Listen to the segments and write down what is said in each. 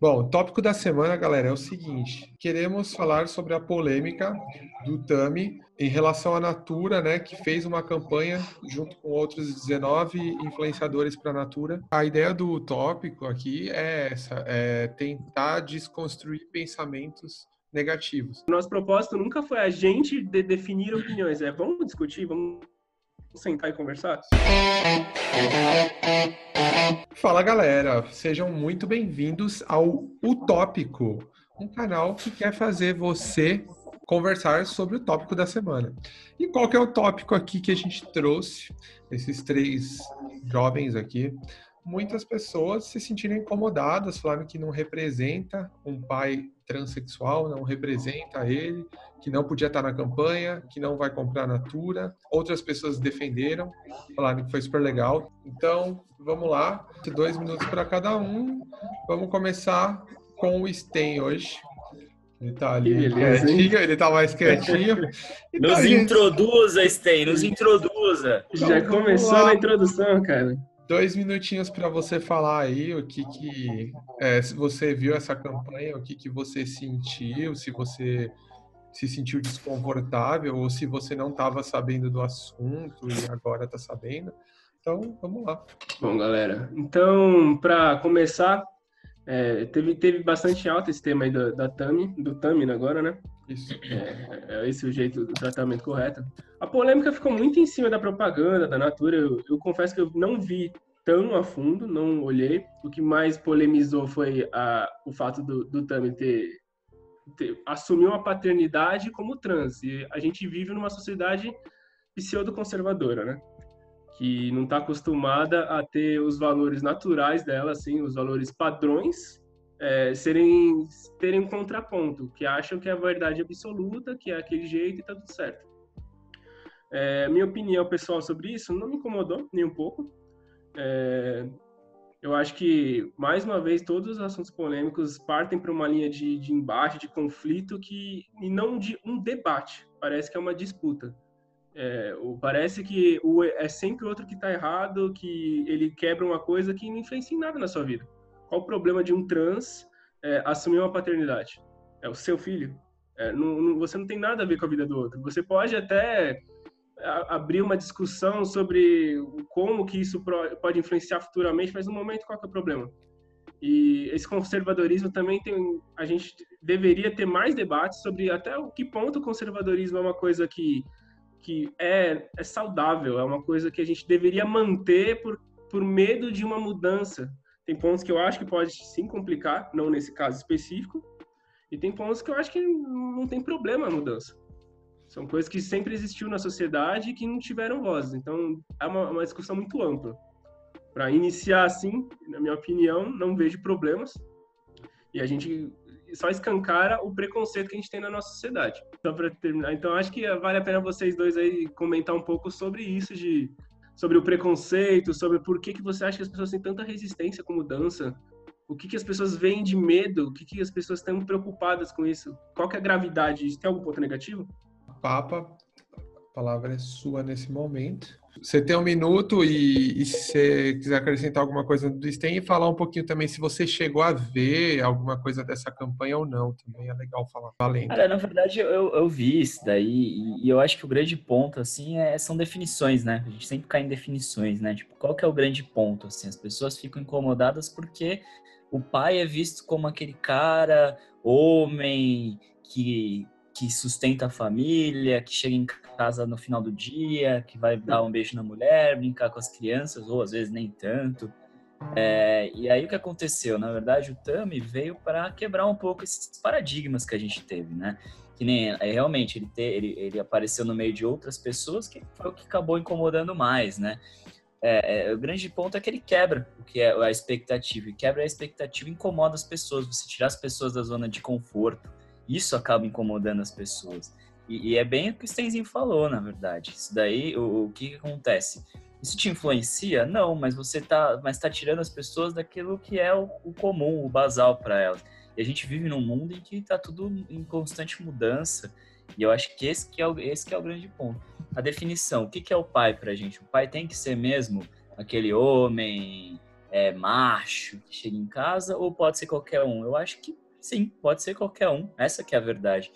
Bom, o tópico da semana, galera, é o seguinte: queremos falar sobre a polêmica do Tami em relação à Natura, né, que fez uma campanha junto com outros 19 influenciadores para a Natura. A ideia do tópico aqui é essa: é tentar desconstruir pensamentos negativos. Nosso propósito nunca foi a gente de definir opiniões, é vamos discutir, vamos sentar e conversar? Fala galera, sejam muito bem-vindos ao Utópico, um canal que quer fazer você conversar sobre o tópico da semana. E qual que é o tópico aqui que a gente trouxe? Esses três jovens aqui muitas pessoas se sentiram incomodadas, falaram que não representa um pai transexual, não representa ele, que não podia estar na campanha, que não vai comprar Natura. Outras pessoas defenderam, falaram que foi super legal. Então, vamos lá, dois minutos para cada um. Vamos começar com o Sten hoje. Ele tá ali beleza, quietinho, ele tá mais quietinho. nos tá introduza, Sten, nos introduza. Já então, começou na introdução, cara dois minutinhos para você falar aí o que que é, se você viu essa campanha, o que que você sentiu, se você se sentiu desconfortável ou se você não estava sabendo do assunto e agora está sabendo. Então, vamos lá. Bom, galera, então para começar, é, teve teve bastante alta esse tema aí da, da Tami, do Tami agora, né? Isso. É, é, esse o jeito do tratamento correto. A polêmica ficou muito em cima da propaganda, da Natura. Eu, eu, confesso que eu não vi tão a fundo, não olhei. O que mais polemizou foi a, o fato do, do Tami ter, ter assumir uma paternidade como trans. E a gente vive numa sociedade pseudo-conservadora, né? Que não está acostumada a ter os valores naturais dela, assim, os valores padrões é, serem terem um contraponto, que acham que é a verdade absoluta, que é aquele jeito e tá tudo certo. É, minha opinião pessoal sobre isso não me incomodou nem um pouco. É, eu acho que, mais uma vez, todos os assuntos polêmicos partem para uma linha de, de embate, de conflito, que, e não de um debate. Parece que é uma disputa. É, parece que o, é sempre o outro que está errado, que ele quebra uma coisa que não influencia em nada na sua vida. Qual o problema de um trans é, assumir uma paternidade? É o seu filho. É, não, não, você não tem nada a ver com a vida do outro. Você pode até abrir uma discussão sobre como que isso pode influenciar futuramente, mas no momento qual é o problema? E esse conservadorismo também tem, a gente deveria ter mais debates sobre até o que ponto o conservadorismo é uma coisa que que é, é saudável, é uma coisa que a gente deveria manter por, por medo de uma mudança, tem pontos que eu acho que pode sim complicar, não nesse caso específico, e tem pontos que eu acho que não tem problema a mudança. São coisas que sempre existiu na sociedade e que não tiveram voz. Então, é uma, uma discussão muito ampla. Para iniciar assim, na minha opinião, não vejo problemas. E a gente só escancara o preconceito que a gente tem na nossa sociedade. Só para terminar, então acho que vale a pena vocês dois aí comentar um pouco sobre isso de sobre o preconceito, sobre por que, que você acha que as pessoas têm tanta resistência com mudança, o que, que as pessoas veem de medo, o que, que as pessoas estão preocupadas com isso, qual que é a gravidade, isso tem algum ponto negativo? Papa, palavra é sua nesse momento. Você tem um minuto e, e, se quiser acrescentar alguma coisa do STEM e falar um pouquinho também se você chegou a ver alguma coisa dessa campanha ou não, também é legal falar. Valendo. Cara, na verdade eu, eu vi isso daí e, e, eu acho que o grande ponto, assim, é, são definições, né? A gente sempre cai em definições, né? Tipo, qual que é o grande ponto, assim? As pessoas ficam incomodadas porque o pai é visto como aquele cara, homem, que que sustenta a família, que chega em casa no final do dia, que vai dar um beijo na mulher, brincar com as crianças, ou às vezes nem tanto. É, e aí o que aconteceu? Na verdade, o Tami veio para quebrar um pouco esses paradigmas que a gente teve, né? Que nem é, realmente ele, ter, ele, ele apareceu no meio de outras pessoas que foi o que acabou incomodando mais, né? É, é, o grande ponto é que ele quebra o que é a expectativa, e quebra a expectativa incomoda as pessoas, você tirar as pessoas da zona de conforto, isso acaba incomodando as pessoas. E, e é bem o que o Stenzinho falou, na verdade. Isso daí, o, o que, que, acontece? Isso te influencia? Não, mas você tá, mas tá tirando as pessoas daquilo que é o, o comum, o basal para elas. E a gente vive num mundo em que está tudo em constante mudança. E eu acho que esse que é o, esse que é o grande ponto. A definição, o que, que é o pai para a gente? O pai tem que ser mesmo aquele homem é, macho que chega em casa ou pode ser qualquer um? Eu acho que sim, pode ser qualquer um. Essa que é a verdade.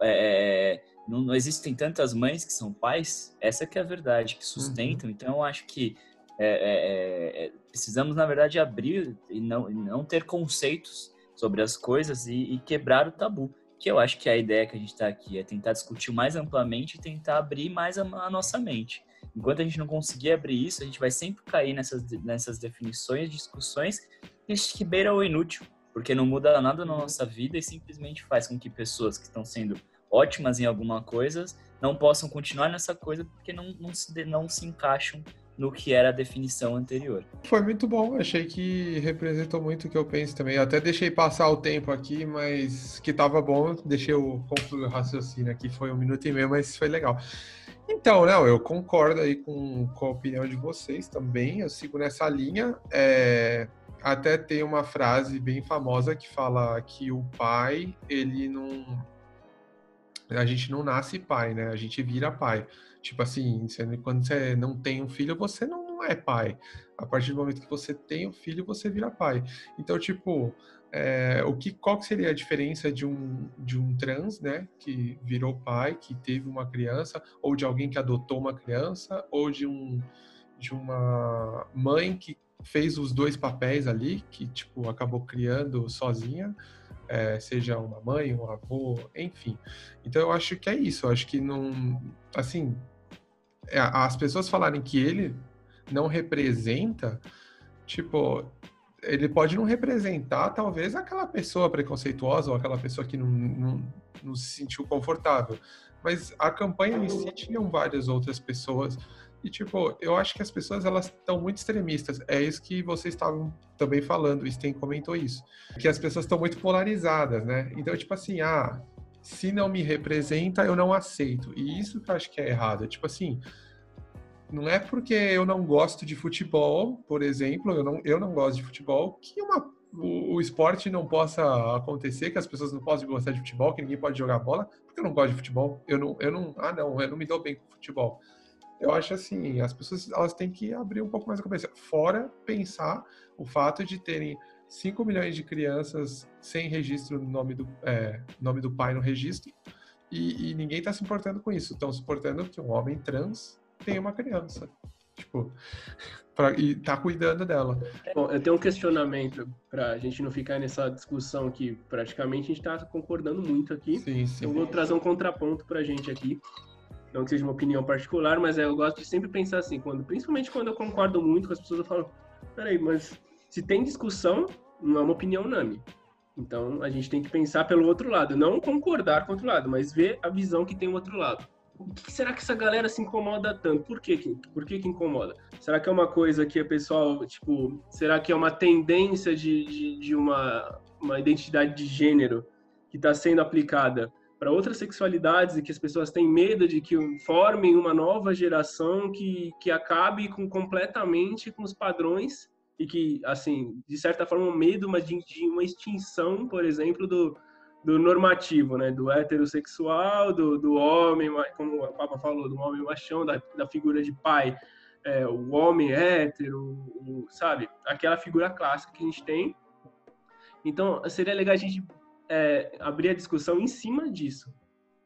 É, é não, não, existem tantas mães que são pais, essa que é a verdade, que sustentam. Uhum. Então, eu acho que é, é, é, precisamos, na verdade, abrir e não, não ter conceitos sobre as coisas e, e, quebrar o tabu. Que eu acho que a ideia que a gente está aqui é tentar discutir mais amplamente e tentar abrir mais a, a, nossa mente. Enquanto a gente não conseguir abrir isso, a gente vai sempre cair nessas, nessas definições, discussões que beira o inútil, porque não muda nada na nossa vida e simplesmente faz com que pessoas que estão sendo ótimas em alguma coisa não possam continuar nessa coisa porque não, não, se, não se encaixam no que era a definição anterior. Foi muito bom, achei que representou muito o que eu penso também. Eu até deixei passar o tempo aqui, mas que tava bom, deixei o concluir o raciocínio aqui, foi um minuto e meio, mas foi legal. Então, não, eu concordo aí com, com a opinião de vocês também, eu sigo nessa linha. É, até tem uma frase bem famosa que fala que o pai, ele não a gente não nasce pai, né? A gente vira pai. Tipo assim, quando você não tem um filho, você não é pai. A partir do momento que você tem um filho, você vira pai. Então, tipo, é, o que, qual que seria a diferença de um, de um trans, né, que virou pai, que teve uma criança, ou de alguém que adotou uma criança, ou de, um, de uma mãe que fez os dois papéis ali, que, tipo, acabou criando sozinha, é, seja uma mãe, um avô, enfim. Então eu acho que é isso. Eu acho que não, assim, é, as pessoas falarem que ele não representa, tipo, ele pode não representar talvez aquela pessoa preconceituosa ou aquela pessoa que não, não, não se sentiu confortável. Mas a campanha em si tinham várias outras pessoas e, tipo, eu acho que as pessoas, elas estão muito extremistas. É isso que vocês estavam também falando, o Sten comentou isso. Que as pessoas estão muito polarizadas, né? Então, tipo assim, ah, se não me representa, eu não aceito. E isso que eu acho que é errado. Tipo assim, não é porque eu não gosto de futebol, por exemplo, eu não, eu não gosto de futebol, que uma, o, o esporte não possa acontecer, que as pessoas não possam gostar de futebol, que ninguém pode jogar bola, porque eu não gosto de futebol. Eu não, eu não, ah, não, eu não me dou bem com futebol eu acho assim, as pessoas elas têm que abrir um pouco mais a cabeça. Fora pensar o fato de terem 5 milhões de crianças sem registro no nome do, é, nome do pai no registro e, e ninguém está se importando com isso. Estão se importando que um homem trans tem uma criança. Tipo, pra, e tá cuidando dela. Bom, eu tenho um questionamento para a gente não ficar nessa discussão que praticamente a gente está concordando muito aqui. Sim, sim. Eu vou trazer um contraponto para a gente aqui não que seja uma opinião particular, mas é, eu gosto de sempre pensar assim, quando, principalmente quando eu concordo muito com as pessoas, eu falo, peraí, mas se tem discussão, não é uma opinião unânime. Então, a gente tem que pensar pelo outro lado, não concordar com o outro lado, mas ver a visão que tem o outro lado. O que será que essa galera se incomoda tanto? Por que, que, por que, incomoda? Será que é uma coisa que a pessoal, tipo, será que é uma tendência de, de, de uma, uma identidade de gênero que está sendo aplicada para outras sexualidades e que as pessoas têm medo de que formem uma nova geração que, que acabe com completamente com os padrões e que, assim, de certa forma, um medo mas de, de uma extinção, por exemplo, do, do normativo, né? Do heterossexual, do, do homem, como o Papa falou, do homem machão, da, da figura de pai, é, o homem hétero, o, sabe? Aquela figura clássica que a gente tem. Então, seria legal a gente é, abrir a discussão em cima disso.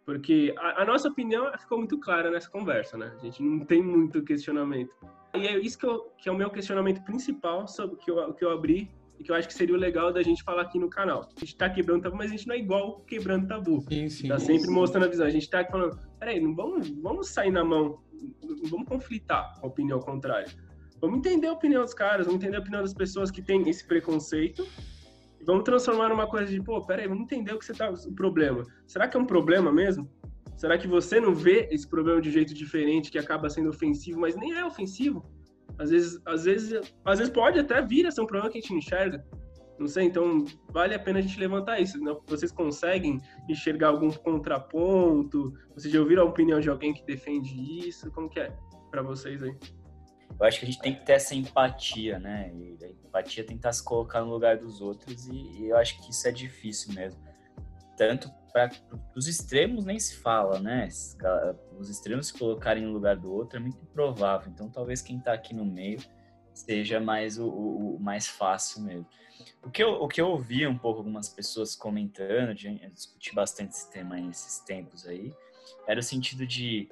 Porque a, a, nossa opinião ficou muito clara nessa conversa, né? A gente não tem muito questionamento. E é isso que, eu, que é o meu questionamento principal sobre que eu, que eu abri e que eu acho que seria o legal da gente falar aqui no canal. A gente tá quebrando tabu, mas a gente não é igual quebrando tabu. Sim, sim. Tá sempre mostrando a visão. A gente tá aqui falando, peraí, não vamos, vamos sair na mão, não vamos conflitar com a opinião contrária. Vamos entender a opinião dos caras, vamos entender a opinião das pessoas que têm esse preconceito Vamos transformar numa coisa de, pô, peraí, vamos entender o que você tá, o problema. Será que é um problema mesmo? Será que você não vê esse problema de jeito diferente que acaba sendo ofensivo, mas nem é ofensivo? Às vezes, às vezes, às vezes pode até vir a ser um problema que a gente enxerga. Não sei, então vale a pena a gente levantar isso. Né? Vocês conseguem enxergar algum contraponto? Vocês já ouviram a opinião de alguém que defende isso? Como que é para vocês aí? Eu acho que a gente tem que ter essa empatia, né? E a empatia é tentar se colocar no lugar dos outros e, e eu acho que isso é difícil mesmo. Tanto para os extremos nem se fala, né? Os extremos se colocarem no lugar do outro é muito improvável. Então talvez quem está aqui no meio seja mais o, o, o mais fácil mesmo. O que, eu, o que eu ouvi um pouco algumas pessoas comentando, eu discuti bastante esse tema nesses tempos aí, era o sentido de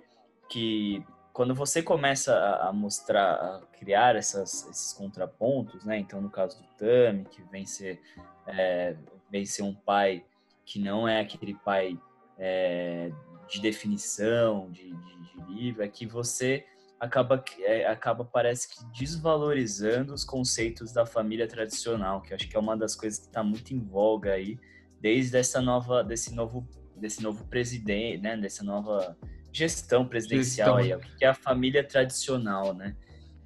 que quando você começa a, mostrar, a criar essas, esses contrapontos, né? Então, no caso do Tami, que vem ser, é, vem ser um pai que não é aquele pai é, de definição, de, de, de livro, é que você acaba, é, acaba parece que desvalorizando os conceitos da família tradicional, que acho que é uma das coisas que está muito em voga aí, desde essa nova, desse novo, desse novo presidente, né, dessa nova gestão presidencial gestão. aí, o que é a família tradicional, né?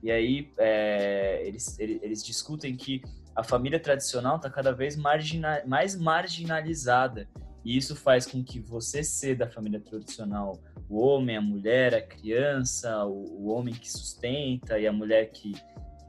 E aí é, eles, eles discutem que a família tradicional está cada vez margina, mais marginalizada e isso faz com que você ser da família tradicional, o homem, a mulher, a criança, o, o homem que sustenta e a mulher que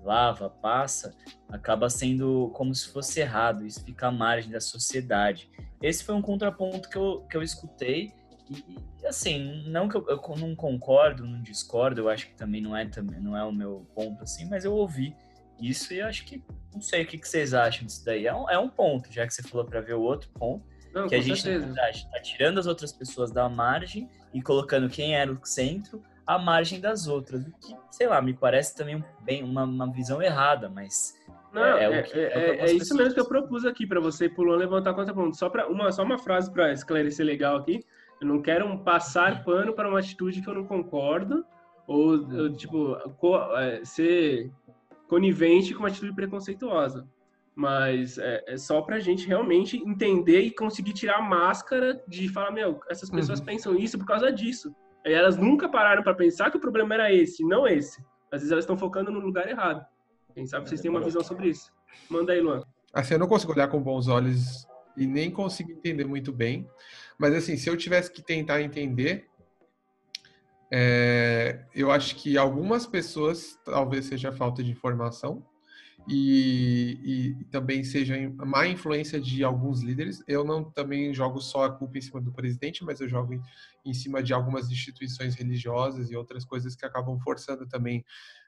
lava, passa, acaba sendo como se fosse errado, isso fica à margem da sociedade. Esse foi um contraponto que eu, que eu escutei e, assim, não que eu, eu, não concordo, não discordo, eu acho que também não é, também não é o meu ponto assim, mas eu ouvi isso e acho que, não sei o que, que vocês acham disso daí. É um, é um ponto, já que você falou para ver o outro ponto, não, que a gente, está tirando as outras pessoas da margem e colocando quem era o centro à margem das outras. O que, sei lá, me parece também bem uma, uma visão errada, mas. Não, é, é, que, é, é, é isso mesmo que eu propus aqui para você, Pulou, levantar contra ponto. Só, pra, uma, só uma frase para esclarecer legal aqui. Eu não quero um passar pano para uma atitude que eu não concordo, ou, ou tipo, co, é, ser conivente com uma atitude preconceituosa mas é, é só para a gente realmente entender e conseguir tirar a máscara de falar, meu, essas pessoas uhum. pensam isso por causa disso. E elas nunca pararam para pensar que o problema era esse, não esse. Às vezes elas estão focando no lugar errado. Quem sabe vocês têm uma visão sobre isso. Manda aí, Luan. Assim, eu não consigo olhar com bons olhos e nem consigo entender muito bem. Mas, assim, se eu tivesse que tentar entender, é, eu acho que algumas pessoas, talvez seja falta de informação, e, e, também seja má influência de alguns líderes. Eu não também jogo só a culpa em cima do presidente, mas eu jogo em, em cima de algumas instituições religiosas e outras coisas que acabam forçando também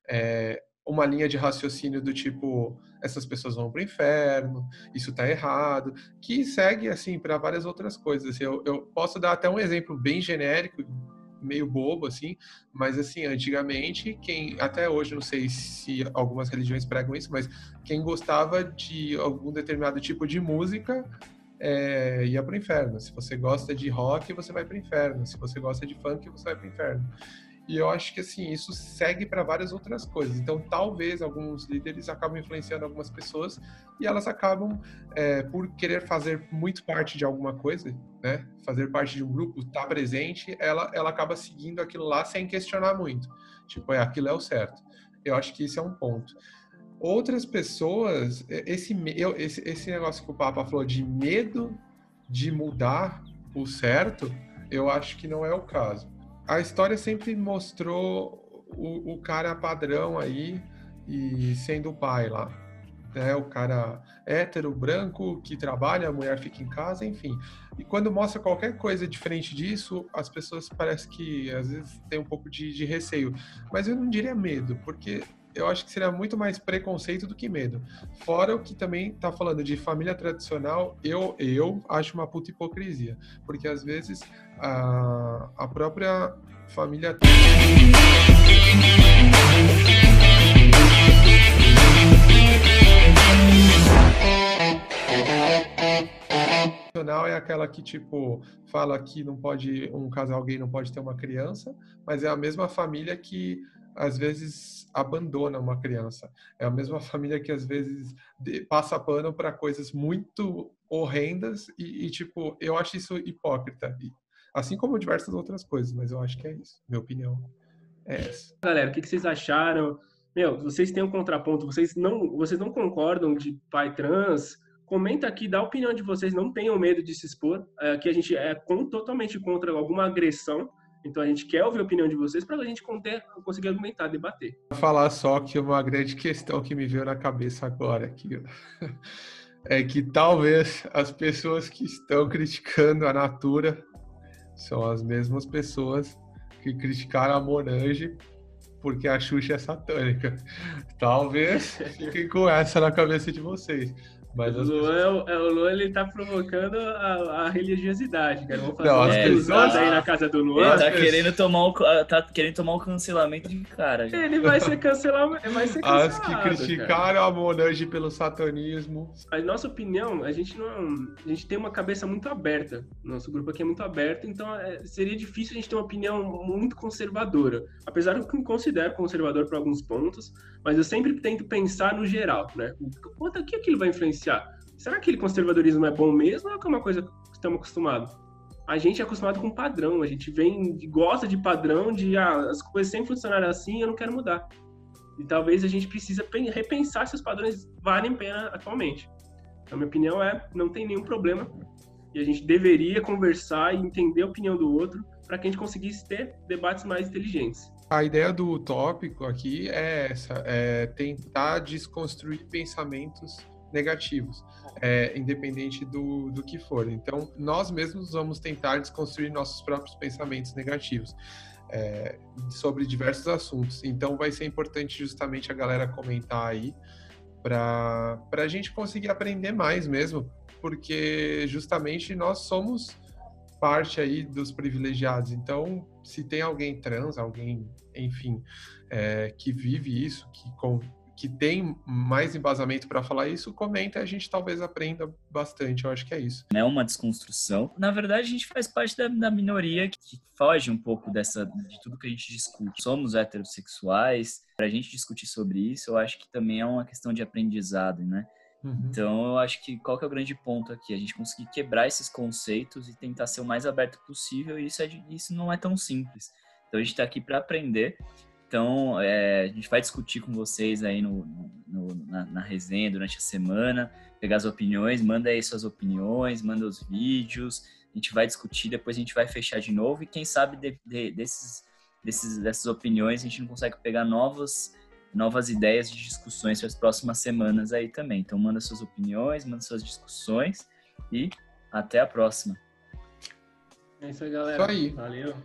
é, uma linha de raciocínio do tipo essas pessoas vão para o inferno, isso está errado, que segue assim para várias outras coisas. Eu, eu posso dar até um exemplo bem genérico meio bobo, assim, mas assim, antigamente, quem, até hoje, não sei se algumas religiões pregam isso, mas quem gostava de algum determinado tipo de música é, ia para o inferno. Se você gosta de rock, você vai para o inferno. Se você gosta de funk, você vai para o inferno. E eu acho que assim, isso segue para várias outras coisas. Então, talvez alguns líderes acabem influenciando algumas pessoas e elas acabam, é, por querer fazer muito parte de alguma coisa, né? Fazer parte de um grupo, estar tá presente, ela, ela acaba seguindo aquilo lá sem questionar muito. Tipo, é, aquilo é o certo. Eu acho que isso é um ponto. Outras pessoas, esse, eu, esse, esse negócio que o Papa falou de medo de mudar o certo, eu acho que não é o caso a história sempre mostrou o, o cara padrão aí e sendo o pai lá. Né, o cara hétero, branco, que trabalha, a mulher fica em casa, enfim. E quando mostra qualquer coisa diferente disso, as pessoas parece que às vezes tem um pouco de, de receio. Mas eu não diria medo, porque eu acho que seria muito mais preconceito do que medo. Fora o que também tá falando de família tradicional, eu, eu acho uma puta hipocrisia. Porque às vezes a, a própria família. é aquela que tipo fala que não pode um casal gay não pode ter uma criança, mas é a mesma família que às vezes abandona uma criança. É a mesma família que às vezes passa pano para coisas muito horrendas e, e, tipo, eu acho isso hipócrita. Assim como diversas outras coisas, mas eu acho que é isso. Minha opinião é essa. Galera, o que, vocês acharam? Meu, vocês têm um contraponto, vocês não, vocês não concordam de pai trans? Comenta aqui, dá a opinião de vocês, não tenham medo de se expor. Aqui a gente é totalmente contra alguma agressão então a gente quer ouvir a opinião de vocês para a gente conseguir argumentar, debater. Vou falar só que uma grande questão que me veio na cabeça agora aqui é que talvez as pessoas que estão criticando a Natura são as mesmas pessoas que criticaram a Morange porque a Xuxa é satânica. Talvez fiquem com essa na cabeça de vocês. Mas o Luan, pessoas... É é, o, Luan, ele tá provocando a, a religiosidade, cara. Vamos fazer não, uma pessoas... aí na casa do Luan. Ele tá querendo tomar o, tá querendo tomar o cancelamento de cara. Gente. Ele vai ser cancelado, vai ser cancelado. As que criticaram cara. a Monange pelo satanismo. A nossa opinião, a gente não, a gente tem uma cabeça muito aberta. Nosso grupo aqui é muito aberto, então é, seria difícil a gente ter uma opinião muito conservadora. Apesar de que eu me considero conservador para alguns pontos, mas eu sempre tento pensar no geral, né? O que aquilo vai influenciar? Será que aquele conservadorismo é bom mesmo ou é uma coisa que estamos acostumados? A gente é acostumado com padrão, a gente vem, gosta de padrão, de ah, as coisas sempre funcionaram assim, eu não quero mudar. E talvez a gente precisa repensar se os padrões valem pena atualmente. A minha opinião é, não tem nenhum problema e a gente deveria conversar e entender a opinião do outro para que a gente conseguisse ter debates mais inteligentes. A ideia do tópico aqui é essa, é tentar desconstruir pensamentos negativos, é, independente do, do que for. Então, nós mesmos vamos tentar desconstruir nossos próprios pensamentos negativos é, sobre diversos assuntos. Então, vai ser importante justamente a galera comentar aí para a gente conseguir aprender mais mesmo, porque justamente nós somos parte aí dos privilegiados. Então, se tem alguém trans, alguém, enfim, é, que vive isso, que, com, que tem mais embasamento para falar isso, comenta a gente talvez aprenda bastante. Eu acho que é isso. É uma desconstrução. Na verdade, a gente faz parte da, da minoria que foge um pouco dessa de tudo que a gente discute. Somos heterossexuais. Para a gente discutir sobre isso, eu acho que também é uma questão de aprendizado, né? Uhum. Então, eu acho que qual que é o grande ponto aqui? A gente conseguir quebrar esses conceitos e tentar ser o mais aberto possível, e isso, é, isso não é tão simples. Então, a gente está aqui para aprender. Então, é, a gente vai discutir com vocês aí no, no na, na, resenha durante a semana, pegar as opiniões, manda aí suas opiniões, manda os vídeos, a gente vai discutir, depois a gente vai fechar de novo, e quem sabe de, de, desses, desses, dessas opiniões a gente não consegue pegar novos novas ideias de discussões para as próximas semanas aí também. Então manda suas opiniões, manda suas discussões e até a próxima. É isso aí, galera. Isso aí. Valeu.